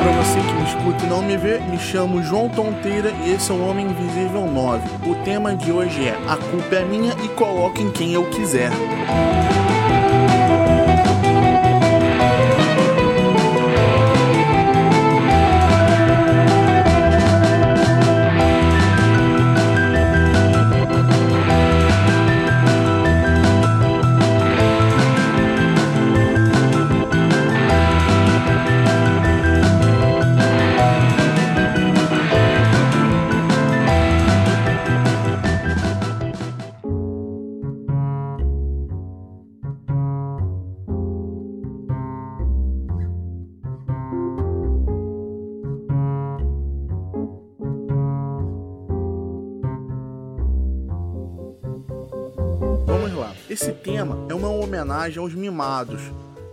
para você que me escuta e não me vê, me chamo João Tonteira e esse é o Homem Invisível 9. O tema de hoje é A culpa é minha e coloquem quem eu quiser. Vamos lá. Esse tema é uma homenagem aos mimados,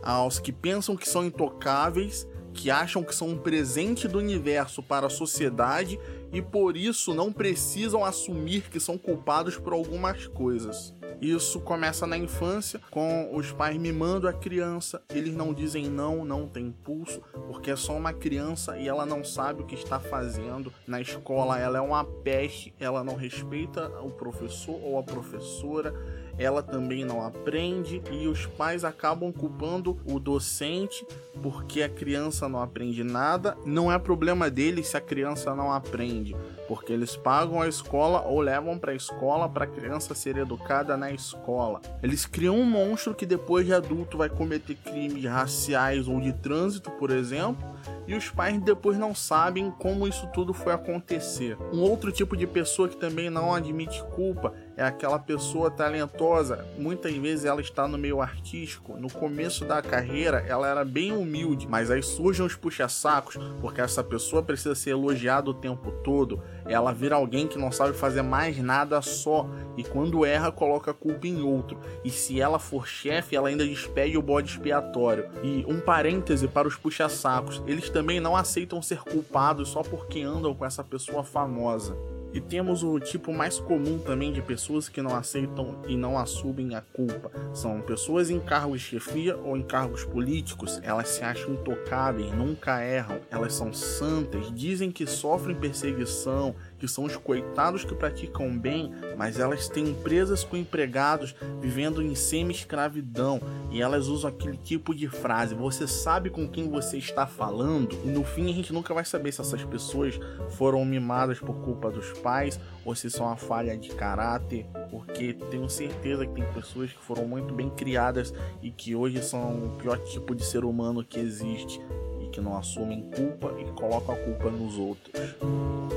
aos que pensam que são intocáveis, que acham que são um presente do universo para a sociedade e por isso não precisam assumir que são culpados por algumas coisas. Isso começa na infância, com os pais mimando a criança. Eles não dizem não, não tem impulso, porque é só uma criança e ela não sabe o que está fazendo. Na escola, ela é uma peste, ela não respeita o professor ou a professora ela também não aprende e os pais acabam culpando o docente porque a criança não aprende nada. Não é problema deles se a criança não aprende, porque eles pagam a escola ou levam para a escola para a criança ser educada na escola. Eles criam um monstro que depois de adulto vai cometer crimes raciais ou de trânsito, por exemplo e os pais depois não sabem como isso tudo foi acontecer. Um outro tipo de pessoa que também não admite culpa é aquela pessoa talentosa. Muitas vezes ela está no meio artístico. No começo da carreira ela era bem humilde, mas aí surgem os puxa-sacos, porque essa pessoa precisa ser elogiada o tempo todo. Ela vira alguém que não sabe fazer mais nada só e quando erra coloca a culpa em outro. E se ela for chefe, ela ainda despede o bode expiatório. E um parêntese para os puxa-sacos, eles também não aceitam ser culpados só porque andam com essa pessoa famosa. E temos o tipo mais comum também de pessoas que não aceitam e não assumem a culpa. São pessoas em cargos de chefia ou em cargos políticos. Elas se acham intocáveis, nunca erram. Elas são santas, dizem que sofrem perseguição, que são os coitados que praticam bem, mas elas têm empresas com empregados vivendo em semi-escravidão e elas usam aquele tipo de frase: você sabe com quem você está falando? E no fim a gente nunca vai saber se essas pessoas foram mimadas por culpa dos pais ou se são uma falha de caráter, porque tenho certeza que tem pessoas que foram muito bem criadas e que hoje são o pior tipo de ser humano que existe e que não assumem culpa e colocam a culpa nos outros.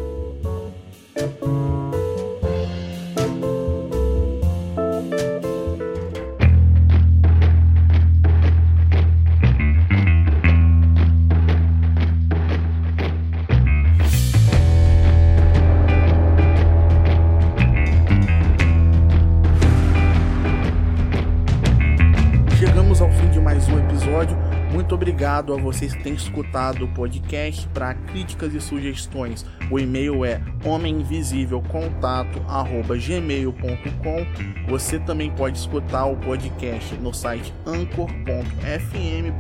Obrigado a vocês que têm escutado o podcast. Para críticas e sugestões, o e-mail é homeminvisívelcontato@gmail.com. Você também pode escutar o podcast no site anchor.fm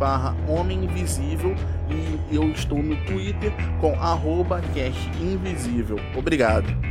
Invisível e eu estou no Twitter com arroba Obrigado.